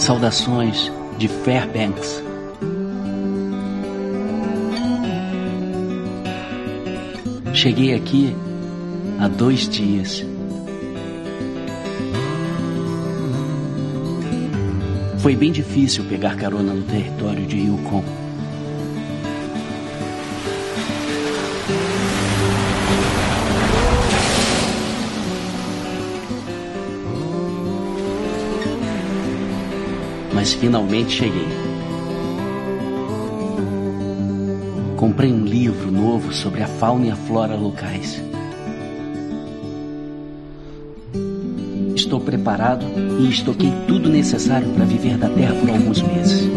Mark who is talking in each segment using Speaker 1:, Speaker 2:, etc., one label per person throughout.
Speaker 1: Saudações de Fairbanks. Cheguei aqui há dois dias. Foi bem difícil pegar carona no território de Yukon. Mas finalmente cheguei. Comprei um livro novo sobre a fauna e a flora locais. Estou preparado e estoquei tudo necessário para viver da terra por alguns meses.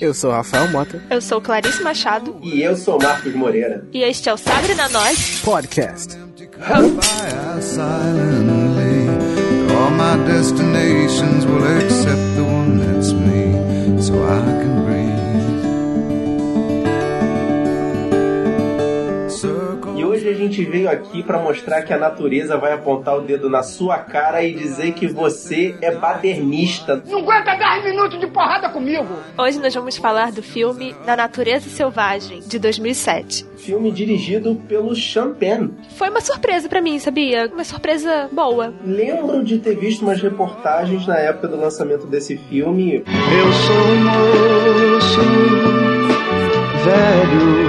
Speaker 2: Eu sou Rafael Mota.
Speaker 3: Eu sou Clarice Machado.
Speaker 4: E eu sou Marcos Moreira.
Speaker 3: E este é o Sabre na Nós
Speaker 2: Podcast.
Speaker 5: silently. All my destinations will accept the
Speaker 4: gente veio aqui para mostrar que a natureza vai apontar o dedo na sua cara e dizer que você é badernista.
Speaker 6: Não aguenta 10 minutos de porrada comigo.
Speaker 3: Hoje nós vamos falar do filme Na Natureza Selvagem, de 2007.
Speaker 4: Filme dirigido pelo Sean Penn.
Speaker 3: Foi uma surpresa pra mim, sabia? Uma surpresa boa.
Speaker 4: Lembro de ter visto umas reportagens na época do lançamento desse filme.
Speaker 5: Eu sou um moço velho.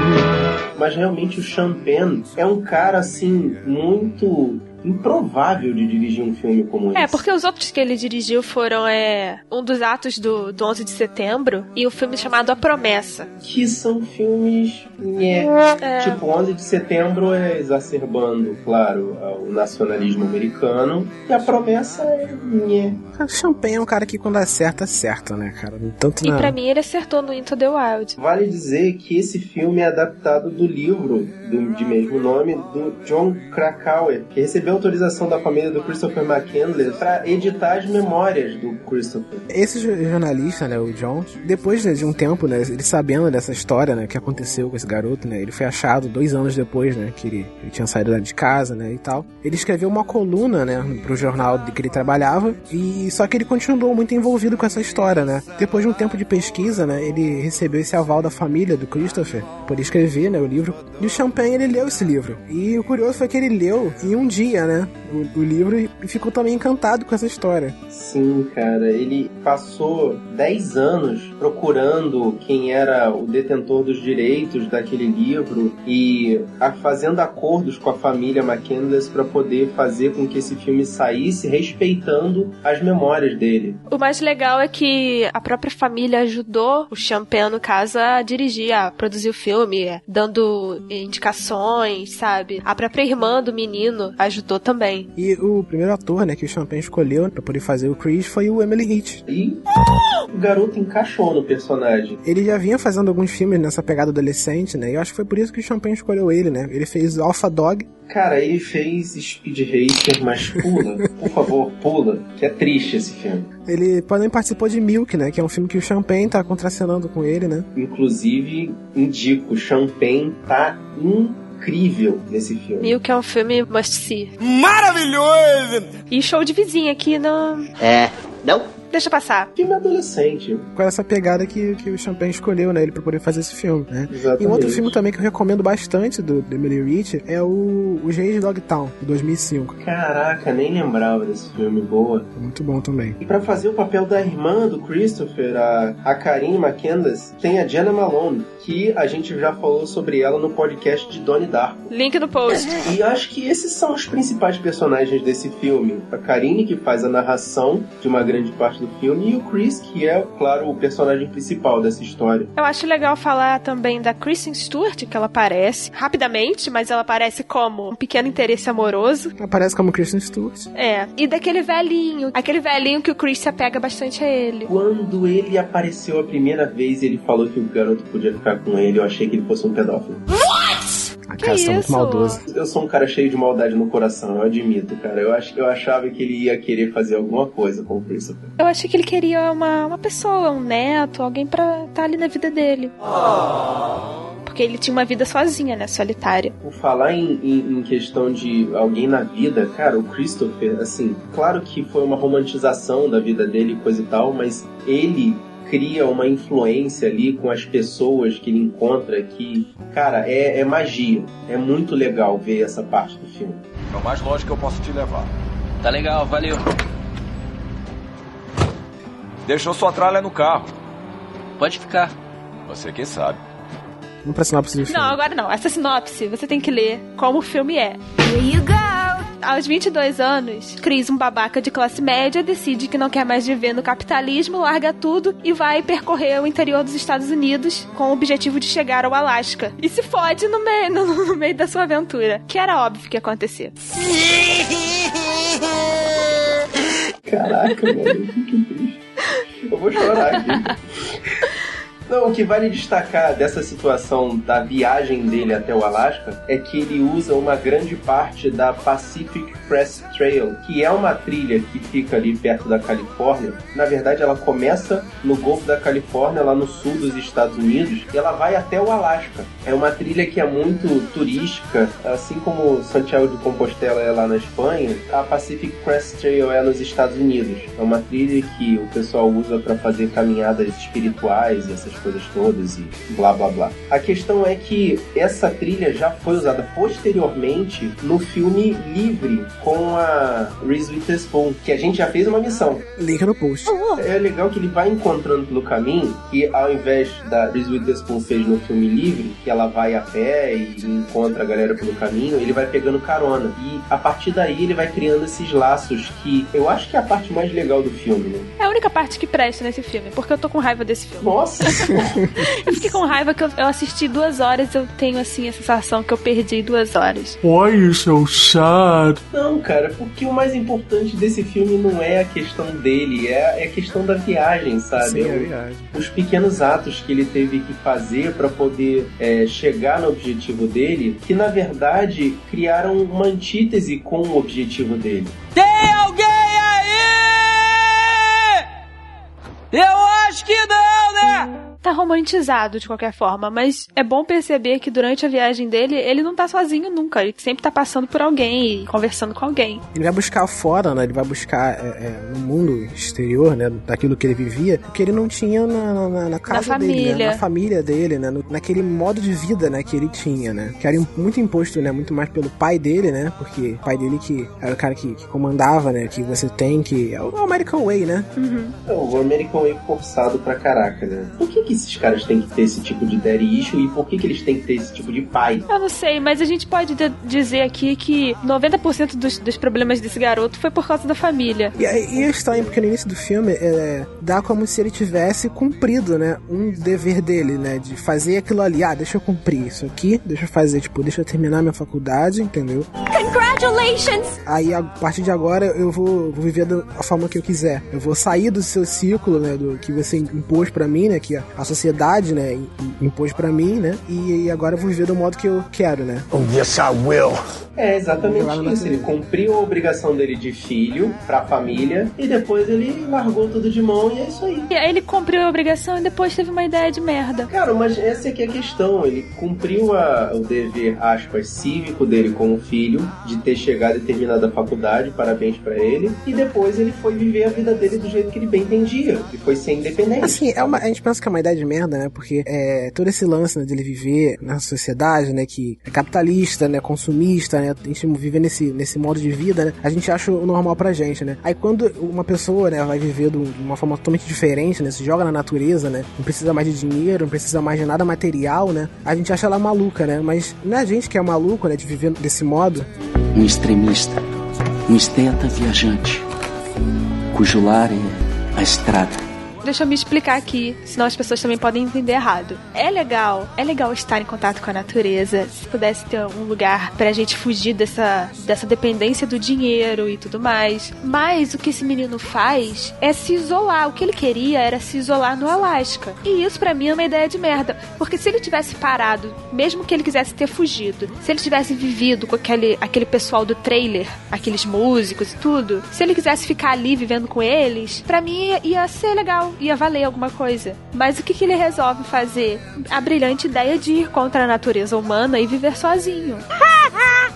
Speaker 4: Mas realmente o Penn é um cara assim muito improvável de dirigir um filme como esse.
Speaker 3: É, porque os outros que ele dirigiu foram é, um dos atos do, do 11 de setembro e o filme chamado A Promessa.
Speaker 4: Que são filmes. Nhé.
Speaker 3: É.
Speaker 4: Tipo, 11 de setembro é exacerbando, claro, o nacionalismo americano. E a promessa é. Nhé.
Speaker 2: O Champagne é um cara que quando acerta, acerta, né, cara? Tanto
Speaker 3: E
Speaker 2: na...
Speaker 3: pra mim ele acertou no Into the Wild.
Speaker 4: Vale dizer que esse filme é adaptado do livro do- de mesmo nome do John Krakauer, que recebeu autorização da família do Christopher McCandless para editar as memórias do Christopher.
Speaker 2: Esse jo- jornalista, né, o John, depois né, de um tempo, né, ele sabendo dessa história, né, que aconteceu com esse garoto, né, ele foi achado dois anos depois, né, que ele, ele tinha saído de casa, né, e tal. Ele escreveu uma coluna, né, pro jornal de que ele trabalhava, e só que ele continuou muito envolvido com essa história, né. Depois de um tempo de pesquisa, né, ele recebeu esse aval da família do Christopher, por escrever, né, o livro, e o Champagne, ele leu esse livro. E o curioso foi que ele leu em um dia, né, o, o livro, e ficou também encantado com essa história.
Speaker 4: Sim, cara, ele passou 10 anos procurando quem era o detentor dos direitos daquele livro e a- fazendo acordos com a família McCandless para poder fazer com que esse filme saísse respeitando as memórias dele.
Speaker 3: O mais legal é que a própria família ajudou o Champagne, no caso, a dirigir, a produzir o filme, é, dando indicações, sabe? A própria irmã do menino ajudou também.
Speaker 2: E o primeiro ator, né, que o Champagne escolheu pra poder fazer o Chris foi o Emily Hitch.
Speaker 4: E o garoto encaixou no personagem.
Speaker 2: Ele já vinha fazendo alguns filmes nessa pegada adolescente, né? E eu acho que foi por isso que o Champagne escolheu ele, né? Ele fez Alpha Dog.
Speaker 4: Cara, ele fez Speed Racer, mas pula, por favor, pula, que é triste esse filme.
Speaker 2: Ele também participou de Milk, né? Que é um filme que o Champagne tá contracenando com ele, né?
Speaker 4: Inclusive, indico, Champagne tá incrível nesse filme.
Speaker 3: Milk é um filme must see.
Speaker 5: Maravilhoso!
Speaker 3: E show de vizinha aqui não.
Speaker 7: É. Não?
Speaker 3: Deixa passar.
Speaker 4: Filme adolescente.
Speaker 2: Com essa pegada que, que o Champagne escolheu, né? Ele pra poder fazer esse filme, né?
Speaker 4: Exatamente.
Speaker 2: E um outro filme também que eu recomendo bastante do, do Emily Hitch é o, o G de Dogtown, de 2005.
Speaker 4: Caraca, nem lembrava desse filme, boa.
Speaker 2: Muito bom também.
Speaker 4: E pra fazer o papel da irmã do Christopher, a, a Karine McCandless, tem a Jenna Malone, que a gente já falou sobre ela no podcast de Donnie Darko.
Speaker 3: Link no post.
Speaker 4: E acho que esses são os principais personagens desse filme. A Karine, que faz a narração de uma grande parte do filme, e o Chris, que é, claro, o personagem principal dessa história.
Speaker 3: Eu acho legal falar também da Kristen Stewart, que ela aparece rapidamente, mas ela aparece como um pequeno interesse amoroso.
Speaker 2: Aparece como Kristen Stewart.
Speaker 3: É. E daquele velhinho. Aquele velhinho que o Chris se apega bastante a ele.
Speaker 4: Quando ele apareceu a primeira vez e ele falou que o garoto podia ficar com ele, eu achei que ele fosse um pedófilo.
Speaker 2: A
Speaker 3: Que
Speaker 2: cara tá muito maldoso.
Speaker 4: Eu sou um cara cheio de maldade no coração, eu admito, cara. Eu, ach, eu achava que ele ia querer fazer alguma coisa com o Christopher.
Speaker 3: Eu achei que ele queria uma, uma pessoa, um neto, alguém pra estar ali na vida dele. Porque ele tinha uma vida sozinha, né? Solitária.
Speaker 4: Por falar em, em- em questão de alguém na vida, cara, o Christopher, assim, claro que foi uma romantização da vida dele e coisa e tal, mas ele cria uma influência ali com as pessoas que ele encontra que, cara, é, é magia. É muito legal ver essa parte do filme.
Speaker 7: É o mais longe que eu posso te levar.
Speaker 1: Tá legal, valeu.
Speaker 7: Deixou sua tralha no carro.
Speaker 1: Pode ficar.
Speaker 7: Você que sabe.
Speaker 2: Vamos pra sinopse do filme.
Speaker 3: Não, agora não. Essa sinopse você tem que ler como o filme é. Aos 22 anos, Chris, um babaca de classe média, decide que não quer mais viver no capitalismo, larga tudo e vai percorrer o interior dos Estados Unidos com o objetivo de chegar ao Alasca. E se fode no meio, no, no meio da sua aventura, que era óbvio que ia acontecer.
Speaker 4: Caraca, mano, que triste. Eu vou chorar aqui. Não, o que vale destacar dessa situação da viagem dele até o Alasca é que ele usa uma grande parte da Pacific Crest Trail, que é uma trilha que fica ali perto da Califórnia. Na verdade, ela começa no Golfo da Califórnia, lá no sul dos Estados Unidos, e ela vai até o Alasca. É uma trilha que é muito turística, assim como Santiago de Compostela é lá na Espanha, a Pacific Crest Trail é nos Estados Unidos. É uma trilha que o pessoal usa para fazer caminhadas espirituais essas coisas todas e blá blá blá. A questão é que essa trilha já foi usada posteriormente no filme Livre com a Reese Witherspoon, que a gente já fez uma missão.
Speaker 2: Link no post.
Speaker 4: É legal que ele vai encontrando pelo caminho que ao invés da Reese Witherspoon fez no filme Livre, que ela vai a pé e encontra a galera pelo caminho, ele vai pegando carona. E a partir daí ele vai criando esses laços que eu acho que é a parte mais legal do filme, né?
Speaker 3: É a única parte que presta nesse filme, porque eu tô com raiva desse filme.
Speaker 4: Nossa!
Speaker 3: Eu fiquei com raiva que eu, eu assisti duas horas, eu tenho assim a sensação que eu perdi duas horas.
Speaker 8: Why you so sad?
Speaker 4: Não, cara, porque o mais importante desse filme não é a questão dele, é, é a questão da viagem, sabe?
Speaker 2: Sim, é
Speaker 4: O-
Speaker 2: verdade.
Speaker 4: os pequenos atos que ele teve que fazer para poder é, chegar no objetivo dele, que na verdade criaram uma antítese com o objetivo dele.
Speaker 1: Tem alguém aí? Eu acho que não, né?
Speaker 3: Tá romantizado de qualquer forma, mas é bom perceber que durante a viagem dele, ele não tá sozinho nunca. Ele sempre tá passando por alguém e conversando com alguém.
Speaker 2: Ele vai buscar fora, né? Ele vai buscar é, é, no mundo exterior, né? Daquilo que ele vivia, o que ele não tinha na, na, na casa dele, né?
Speaker 3: família.
Speaker 2: Na família dele, né? No- naquele modo de vida, né? Que ele tinha, né? Que era muito imposto, né? Muito mais pelo pai dele, né? Porque o pai dele que era o cara que, que comandava, né? Que você tem que... É o American Way, né?
Speaker 4: Então, o American Way forçado pra caraca, né? Por que, que esses caras têm que ter esse tipo de daddy issue e por que, que eles têm que ter esse tipo de pai?
Speaker 3: Eu não sei, mas a gente pode de- dizer aqui que 90% dos, dos problemas desse garoto foi por causa da família.
Speaker 2: E, aí- e é estranho, porque no início do filme é, dá como se ele tivesse cumprido, né? Um dever dele, né? De fazer aquilo ali. Ah, deixa eu cumprir isso aqui, deixa eu fazer, tipo, deixa eu terminar minha faculdade, entendeu?
Speaker 3: Congratulations!
Speaker 2: Aí a partir de agora eu vou, vou viver da a forma que eu quiser. Eu vou sair do seu ciclo, né? Do que você impôs pra mim, né? Que a, a sociedade, né? im- Impôs pra mim, né? E, e agora eu vou viver do modo que eu quero, né?
Speaker 6: Oh, yes, I will.
Speaker 4: É exatamente isso. Ele cumpriu a obrigação dele de filho pra família e depois ele largou tudo de mão e é isso aí.
Speaker 3: E aí ele cumpriu a obrigação e depois teve uma ideia de merda.
Speaker 4: Cara, mas essa aqui é a questão. Ele cumpriu a- o dever, aspas, cívico dele como filho, de ter chegado e a faculdade, parabéns pra ele. E depois ele foi viver a vida dele do jeito que ele bem entendia, que foi ser independente.
Speaker 2: Assim, é uma, a gente pensa que é uma ideia de merda, né? Porque é, todo esse lance né, dele viver na sociedade, né? Que é capitalista, né? Consumista, né? A gente vive nesse, nesse modo de vida, né? A gente acha o normal pra gente, né? Aí quando uma pessoa, né? Vai viver de uma forma totalmente diferente, né? Se joga na natureza, né? Não precisa mais de dinheiro, não precisa mais de nada material, né? A gente acha ela maluca, né? Mas não é a gente que é maluco, né? De viver desse modo.
Speaker 1: Um extremista, um esteta viajante, cujo lar é a estrada.
Speaker 3: Deixa eu me explicar aqui, senão as pessoas também podem entender errado. É legal, é legal estar em contato com a natureza. Se pudesse ter um lugar pra gente fugir dessa, dessa dependência do dinheiro e tudo mais. Mas o que esse menino faz é se isolar. O que ele queria era se isolar no Alasca. E isso pra mim é uma ideia de merda. Porque se ele tivesse parado, mesmo que ele quisesse ter fugido, se ele tivesse vivido com aquele, aquele pessoal do trailer, aqueles músicos e tudo, se ele quisesse ficar ali vivendo com eles, pra mim ia ser legal, ia valer alguma coisa. Mas o que, que ele resolve fazer? A brilhante ideia de ir contra a natureza humana e viver sozinho.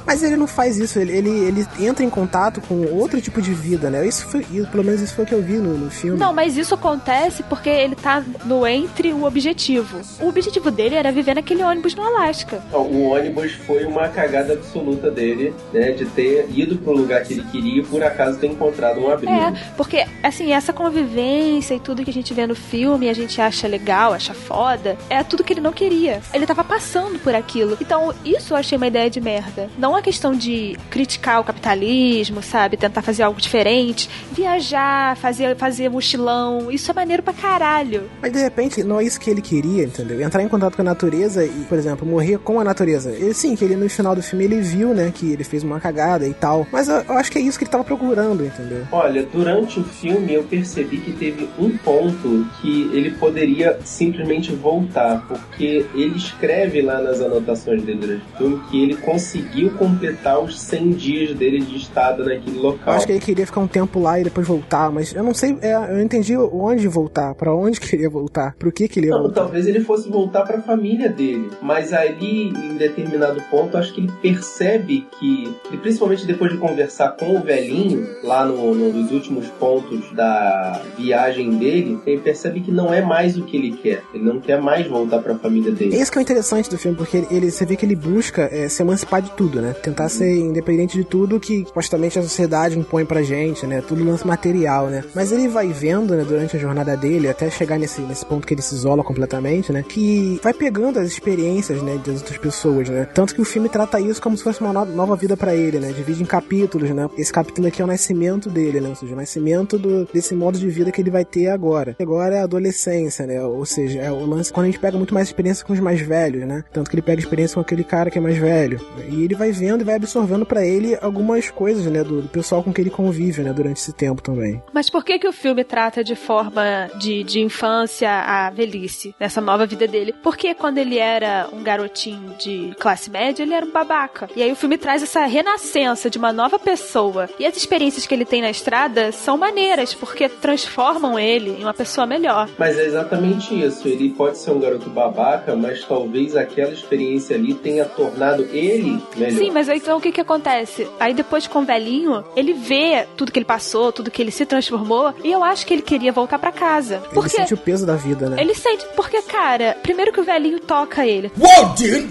Speaker 2: Mas ele não faz isso, ele, ele, ele entra em contato com outro tipo de vida, né? Isso foi, pelo menos isso foi o que eu vi no, no filme.
Speaker 3: Não, mas isso acontece porque ele tá no entre o objetivo. O objetivo dele era viver naquele ônibus no Alasca.
Speaker 4: O ônibus foi uma cagada absoluta dele, né? De ter ido pro lugar que ele queria e por acaso ter encontrado um abrigo.
Speaker 3: É, porque, assim, essa convivência e tudo que a gente vê no filme, a gente acha legal, acha foda, é tudo que ele não queria. Ele tava passando por aquilo. Então, isso eu achei uma ideia de merda. Não a questão de criticar o capitalismo, sabe? Tentar fazer algo diferente. Viajar, fazer, fazer mochilão. Isso é maneiro pra caralho.
Speaker 2: Mas de repente, não é isso que ele queria, entendeu? Entrar em contato com a natureza e, por exemplo, morrer com a natureza. Ele, sim, que ele no final do filme ele viu, né, que ele fez uma cagada e tal. Mas eu, eu acho que é isso que ele tava procurando, entendeu?
Speaker 4: Olha, durante o filme eu percebi que teve um ponto que ele poderia simplesmente voltar, porque ele escreve lá nas anotações dele durante o filme que ele conseguiu completar os 100 dias dele de estado naquele
Speaker 2: Eu
Speaker 4: local.
Speaker 2: acho que ele queria ficar um tempo lá e depois voltar, mas eu não sei, é, eu entendi onde voltar, pra onde queria voltar, pro que que ele ia
Speaker 4: Não,
Speaker 2: voltar.
Speaker 4: talvez ele fosse voltar para a família dele, mas ali em determinado ponto acho que ele percebe que, e principalmente depois de conversar com o velhinho lá no, no- nos últimos pontos da viagem dele, ele percebe que não é mais o que ele quer. Ele não quer mais voltar para a família dele.
Speaker 2: Esse que é o interessante do filme, porque ele, ele- você vê que ele busca é, se emancipar de tudo, né? Tentar ser independente de tudo que supostamente a sociedade impõe pra gente, né? Tudo lance material, né? Mas ele vai vendo, né, durante a jornada dele, até chegar nesse, nesse ponto que ele se isola completamente, né? Que vai pegando as experiências, né, das outras pessoas, né? Tanto que o filme trata isso como se fosse uma no- nova vida pra ele, né? Divide em capítulos, né? Esse capítulo aqui é o nascimento dele, né? Ou seja, o nascimento do, desse modo de vida que ele vai ter agora. Agora é a adolescência, né? Ou seja, é o lance quando a gente pega muito mais experiência com os mais velhos, né? Tanto que ele pega experiência com aquele cara que é mais velho. E ele vai vendo e vai absorvendo pra ele algumas coisas, né? Do, do pessoal com que ele convive, né? Durante esse tempo também.
Speaker 3: Mas por que que o filme trata de forma de, de infância à velhice, nessa nova vida dele? Porque quando ele era um garotinho de classe média, ele era um babaca. E aí o filme traz essa renascença de uma nova pessoa. E as experiências que ele tem na estrada são maneiras, porque transformam ele em uma pessoa melhor.
Speaker 4: Mas é exatamente isso. Ele pode ser um garoto babaca, mas talvez aquela experiência ali tenha tornado ele melhor.
Speaker 3: Sim, mas aí, então o que que acontece? Aí depois com o velhinho, ele vê tudo que ele passou, tudo que ele se transformou, e eu acho que ele queria voltar pra casa.
Speaker 2: Ele
Speaker 3: Porque
Speaker 2: sente o peso da vida, né?
Speaker 3: Ele sente, porque, cara, primeiro que o velhinho toca ele.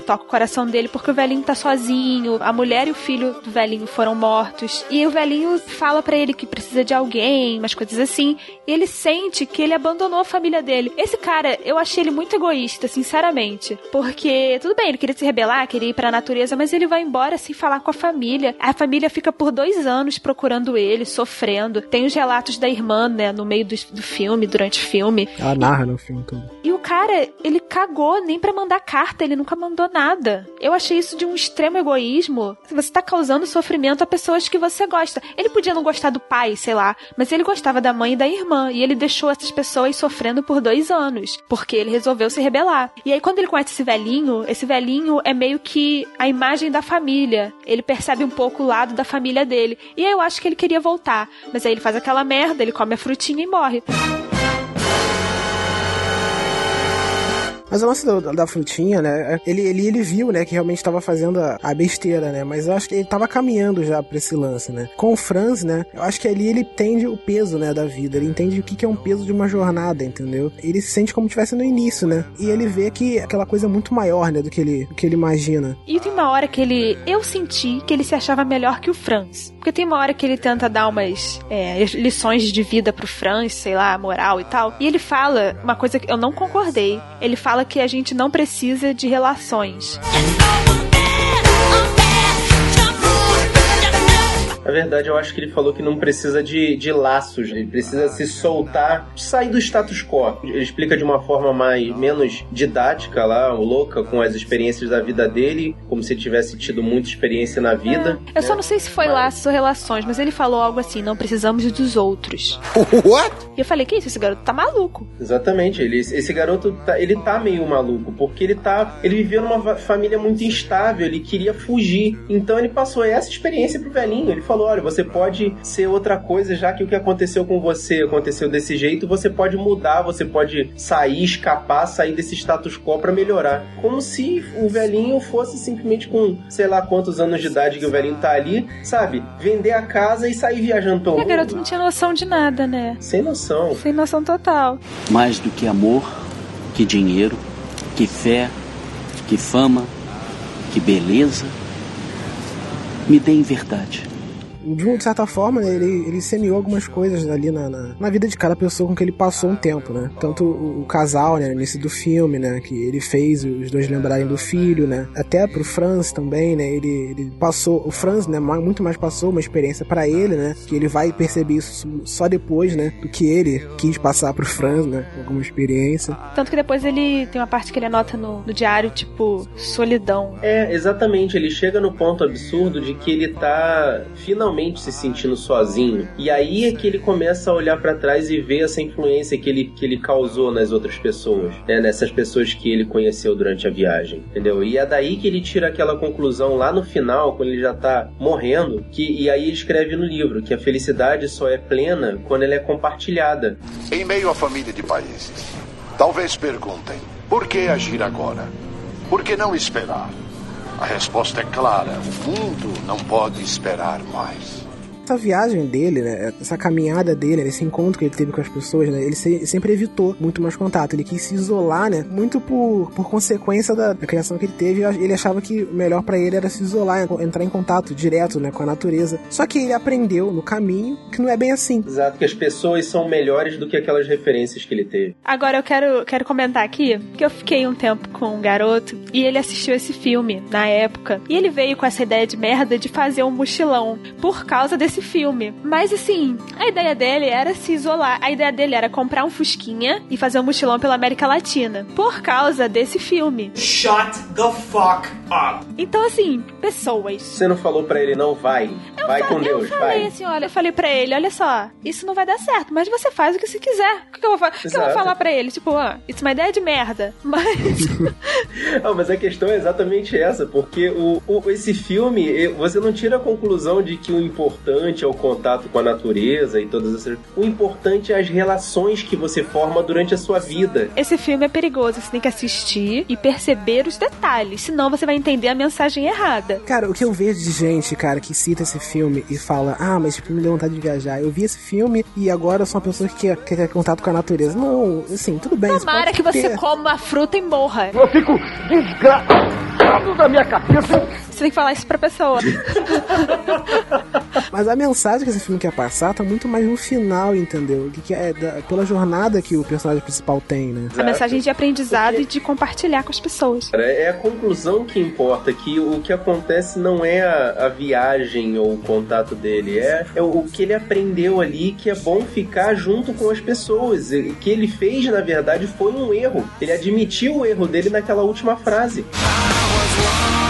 Speaker 3: Toca o coração dele porque o velhinho tá sozinho. A mulher e o filho do velhinho foram mortos. E o velhinho fala pra ele que precisa de alguém, umas coisas assim. E ele sente que ele abandonou a família dele. Esse cara, eu achei ele muito egoísta, sinceramente. Porque, tudo bem, ele queria se rebelar, queria ir pra natureza, mas ele vai embora sem falar com a família. A família fica por dois anos procurando ele, sofrendo. Tem os relatos da irmã, né, no meio do, do filme, durante o filme.
Speaker 2: Ela narra no filme todo.
Speaker 3: E o cara, ele cagou nem pra mandar carta, ele nunca mandou nada. Eu achei isso de um extremo egoísmo. Você tá causando sofrimento a pessoas que você gosta. Ele podia não gostar do pai, sei lá, mas ele gostava da mãe e da irmã. E ele deixou essas pessoas sofrendo por dois anos, porque ele resolveu se rebelar. E aí, quando ele conhece esse velhinho, esse velhinho é meio que a imagem da família. Ele percebe um pouco o lado da família dele. E aí eu acho que ele queria voltar. Mas aí ele faz aquela merda, ele come a frutinha e morre.
Speaker 2: Mas o lance do- da frutinha, né? Ele, ele, ele viu, né, que realmente estava fazendo a, a besteira, né? Mas eu acho que ele tava caminhando já pra esse lance, né? Com o Franz, né? Eu acho que ali ele entende o peso, né, da vida. Ele entende o que, que é um peso de uma jornada, entendeu? Ele se sente como se no início, né? E ele vê que aquela coisa é muito maior, né, do que ele, do que ele imagina.
Speaker 3: E tem uma hora que ele. Eu senti que ele se achava melhor que o Franz. Porque tem uma hora que ele tenta dar umas é, lições de vida pro Franz, sei lá, moral e tal. E ele fala uma coisa que eu não concordei. Ele fala que a gente não precisa de relações.
Speaker 4: Verdade, eu acho que ele falou que não precisa de, de laços, ele precisa se soltar, sair do status quo. Ele explica de uma forma mais menos didática lá, louca, com as experiências da vida dele, como se ele tivesse tido muita experiência na vida.
Speaker 3: É, eu só não sei se foi laços ou relações, mas ele falou algo assim: não precisamos dos outros.
Speaker 5: What?
Speaker 3: E eu falei: que isso? Esse garoto tá maluco.
Speaker 4: Exatamente, ele, esse garoto tá, ele tá meio maluco, porque ele tá. Ele vivia numa família muito instável, ele queria fugir. Então ele passou essa experiência pro velhinho. Ele falou: você pode ser outra coisa, já que o que aconteceu com você aconteceu desse jeito, você pode mudar, você pode sair, escapar, sair desse status quo pra melhorar. Como se o velhinho fosse simplesmente com, sei lá quantos anos de idade que o velhinho tá ali, sabe? Vender a casa e sair viajando pelo
Speaker 3: E o
Speaker 4: mundo.
Speaker 3: garoto não tinha noção de nada, né?
Speaker 4: Sem noção.
Speaker 3: Sem noção total.
Speaker 1: Mais do que amor, que dinheiro, que fé, que fama, que beleza, me deem verdade.
Speaker 2: De uma certa forma, né, ele, ele semeou algumas coisas ali na, na, na vida de cada pessoa com que ele passou um tempo, né? Tanto o, o casal, né, no início do filme, né, que ele fez os dois lembrarem do filho, né? Até pro Franz também, né? Ele, ele passou, o Franz, né, muito mais passou uma experiência pra ele, né? Que ele vai perceber isso só depois, né? Do que ele quis passar pro Franz, né? Alguma experiência.
Speaker 3: Tanto que depois ele tem uma parte que ele anota no, no diário, tipo, solidão.
Speaker 4: É, exatamente. Ele chega no ponto absurdo de que ele tá finalmente se sentindo sozinho. E aí é que ele começa a olhar pra trás e ver essa influência que ele, que ele causou nas outras pessoas, né? Nessas pessoas que ele conheceu durante a viagem, entendeu? E é daí que ele tira aquela conclusão lá no final, quando ele já tá morrendo, que, e aí ele escreve no livro que a felicidade só é plena quando ela é compartilhada.
Speaker 9: Em meio à família de países, talvez perguntem: por que agir agora? Por que não esperar? A resposta é clara: o mundo não pode esperar mais.
Speaker 2: Essa viagem dele, né, essa caminhada dele, esse encontro que ele teve com as pessoas, né, ele se- sempre evitou muito mais contato. Ele quis se isolar, né, muito por, por consequência da, da criação que ele teve. Ele achava que o melhor pra ele era se isolar, entrar em contato direto, né, com a natureza. Só que ele aprendeu no caminho que não é bem assim.
Speaker 4: Exato, que as pessoas são melhores do que aquelas referências que ele teve.
Speaker 3: Agora eu quero, quero comentar aqui que eu fiquei um tempo com um garoto e ele assistiu esse filme na época. E ele veio com essa ideia de merda de fazer um mochilão por causa desse filme. Mas assim, a ideia dele era se isolar. A ideia dele era comprar um Fusquinha e fazer um mochilão pela América Latina. Por causa desse filme.
Speaker 10: Shut the fuck up.
Speaker 3: Então, assim, pessoas.
Speaker 4: Você não falou pra ele, não vai. vai com Deus,
Speaker 3: eu falei
Speaker 4: vai.
Speaker 3: assim, olha, eu falei pra ele, olha só, isso não vai dar certo, mas você faz o que você quiser. O que, eu, vou, fa- que eu vou falar pra ele? Tipo, ah, isso é uma ideia de merda. Mas.
Speaker 4: Não, mas a questão é exatamente essa, porque o, o- esse filme, você não tira a conclusão de que o importante é o contato com a natureza e todas essas. O importante é as relações que você forma durante a sua vida.
Speaker 3: Esse filme é perigoso, você tem que assistir e perceber os detalhes, senão você vai entender a mensagem errada.
Speaker 2: Cara, o que eu vejo de gente, cara, que cita esse filme e fala, ah, mas filme me deu vontade de viajar. Eu vi esse filme e agora eu sou uma pessoa que quer, quer ter contato com a natureza. Não, assim, tudo bem. você
Speaker 3: Tomara
Speaker 2: pode
Speaker 3: que você
Speaker 2: ter.
Speaker 3: coma uma fruta e morra.
Speaker 6: Eu fico desgraçado da minha cabeça.
Speaker 3: Você tem que falar isso pra pessoa.
Speaker 2: Mas a mensagem que esse filme quer passar tá muito mais no final, entendeu? Que, é da- pela jornada que o personagem principal tem, né?
Speaker 3: A mensagem de aprendizado e de compartilhar com as pessoas.
Speaker 4: É a conclusão que importa, que o que acontece não é a, a viagem ou o contato dele, é, é o que ele aprendeu ali, que é bom ficar junto com as pessoas. E O que ele fez, na verdade, foi um erro. Ele admitiu o erro dele naquela última frase.
Speaker 3: wrong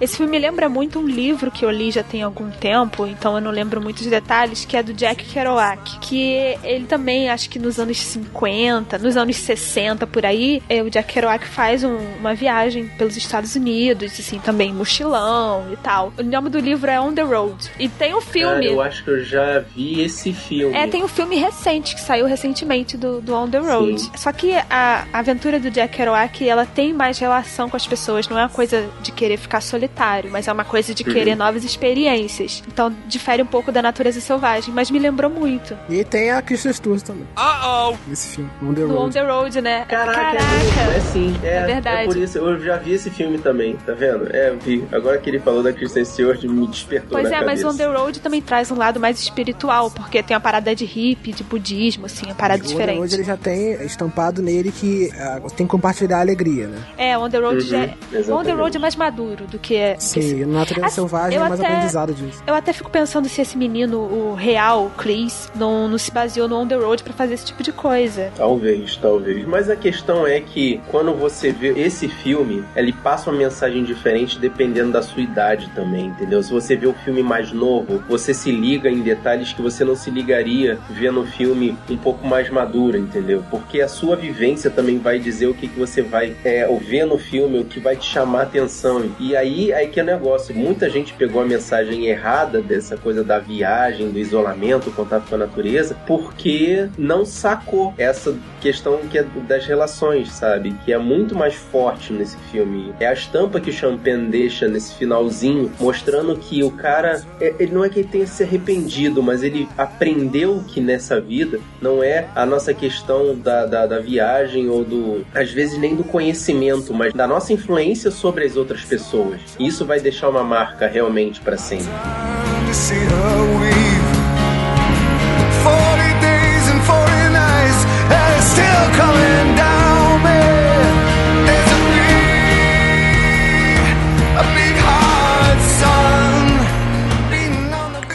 Speaker 3: Esse filme lembra muito um livro que eu li já tem algum tempo, então eu não lembro muitos detalhes, que é do Jack Kerouac, que ele também, acho que nos anos 50, nos anos 60 por aí, eh, o Jack Kerouac faz um- uma viagem pelos Estados Unidos, assim, também mochilão e tal. O nome do livro é On the Road. E tem um
Speaker 4: Cara,
Speaker 3: filme.
Speaker 4: eu acho que eu já vi esse filme.
Speaker 3: É, tem um filme recente que saiu recentemente do, do On the Road.
Speaker 4: Sim.
Speaker 3: Só que a, a aventura do Jack Kerouac, ela tem mais relação com as pessoas, não é uma coisa de querer ficar solitário, mas é uma coisa de querer
Speaker 4: Uhum.
Speaker 3: novas experiências. Então difere um pouco da natureza selvagem, mas me lembrou muito.
Speaker 2: E tem a Kristen Stewart também.
Speaker 3: Uh-oh!
Speaker 2: Nesse filme, On The
Speaker 3: Do On
Speaker 2: Road.
Speaker 3: the Road, né?
Speaker 4: Caraca, É, é sim, é,
Speaker 3: É verdade.
Speaker 4: É por isso, eu já vi esse filme também, tá vendo? É, eu vi. Agora que ele falou da Kristen Stewart, me despertou
Speaker 3: Pois
Speaker 4: na
Speaker 3: é, mas
Speaker 4: cabeça.
Speaker 3: On the Road também traz um lado mais espiritual, porque tem a parada de hippie, de budismo, assim, a parada
Speaker 2: O On The
Speaker 3: diferente.
Speaker 2: Road ele já tem estampado nele que ah, tem que compartilhar a alegria, né?
Speaker 3: É, On the Road
Speaker 2: Uhum,
Speaker 3: já é... On the. Road é mais maduro do que é.
Speaker 2: Sim, na natureza
Speaker 3: Assim,
Speaker 2: selvagem
Speaker 3: eu
Speaker 2: é mais
Speaker 3: até-
Speaker 2: aprendizado disso.
Speaker 3: Eu até fico pensando se esse menino, o real, Chris, não, não se baseou no On The Road pra fazer esse tipo de coisa.
Speaker 4: Talvez, talvez. Mas a questão é que quando você vê esse filme, ele passa uma mensagem diferente dependendo da sua idade também, entendeu? Se você vê o filme mais novo, você se liga em detalhes que você não se ligaria vendo o filme um pouco mais maduro, entendeu? Porque a sua vivência também vai dizer o que, que você vai é, ver no filme, o que vai te chamar a atenção. E aí, aí que é o negócio. Muita gente pegou a mensagem errada dessa coisa da viagem, do isolamento, contato com a natureza, porque não sacou essa questão que é das relações, sabe? Que é muito mais forte nesse filme. É a estampa que o Champagne deixa nesse finalzinho, mostrando que o cara, é- ele não é que ele tenha se arrependido, mas ele aprendeu que nessa vida não é a nossa questão da, da, da viagem ou do, às vezes nem do conhecimento, mas da nossa influência sobre as outras pessoas. E isso vai deixar uma marca realmente para sempre.
Speaker 5: to see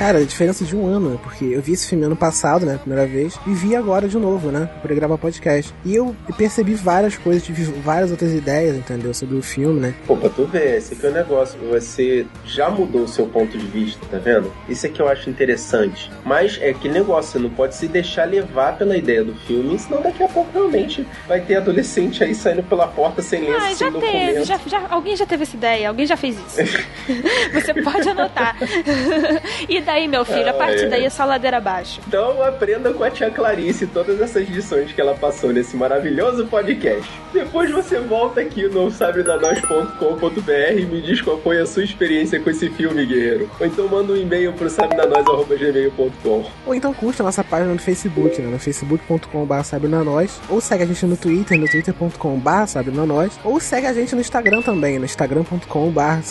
Speaker 2: Cara, a diferença de um ano, né? Porque eu vi esse filme ano passado, né? Primeira vez, e vi agora de novo, né? Pra gravar podcast. E eu percebi várias coisas, tive várias outras ideias, entendeu? Sobre o filme, né?
Speaker 4: Pô, pra tu ver, esse aqui é o negócio. Você já mudou o seu ponto de vista, tá vendo? Isso é que eu acho interessante. Mas é aquele negócio, você não pode se deixar levar pela ideia do filme, senão daqui a pouco realmente vai ter adolescente aí saindo pela porta sem lenço,
Speaker 3: Ah,
Speaker 4: sem
Speaker 3: já
Speaker 4: documento.
Speaker 3: teve, já, já- alguém já teve essa ideia, alguém já fez isso. Você pode anotar. e daí, meu filho, a partir
Speaker 4: é.
Speaker 3: daí é só ladeira abaixo.
Speaker 4: Então aprenda com a tia Clarice todas essas lições que ela passou nesse maravilhoso podcast. Depois você volta aqui no sabredanós.com.br e me diz qual foi a sua experiência com esse filme, guerreiro. Ou então manda um e-mail pro sabredanós.gmail.com.
Speaker 2: Ou então curta a nossa página no Facebook, né? No facebook.com.br. Ou segue a gente no Twitter, no twitter.com.br. Ou segue a gente no Instagram também, no instagram.com.br.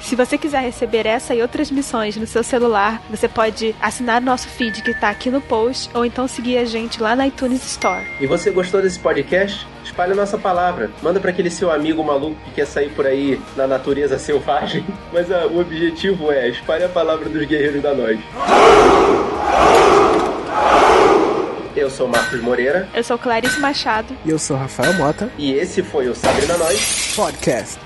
Speaker 3: Se você quiser receber essa e outras missões no seu celular, você pode assinar o nosso feed que tá aqui no post, ou então seguir a gente lá na iTunes Store.
Speaker 4: E você gostou desse podcast? Espalhe a nossa palavra. Manda para aquele seu amigo maluco que quer sair por aí na natureza selvagem. Mas ah, o objetivo é espalhe a palavra dos guerreiros da nós. Eu sou Marcos Moreira
Speaker 3: Eu sou Clarice Machado.
Speaker 2: E eu sou Rafael Mota,
Speaker 4: e esse foi o Sabrina Nós.
Speaker 2: podcast.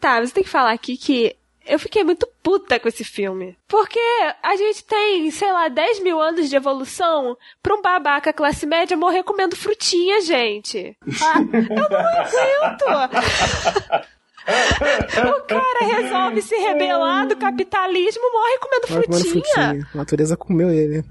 Speaker 3: Tá, você tem que falar aqui que eu fiquei muito puta com esse filme. Porque a gente tem, sei lá, 10 mil anos de evolução pra um babaca classe média morrer comendo frutinha, gente. Ah, eu não aguento! o cara resolve se rebelar do capitalismo, morre comendo
Speaker 2: Vai comendo
Speaker 3: frutinha.
Speaker 2: frutinha. A natureza comeu ele.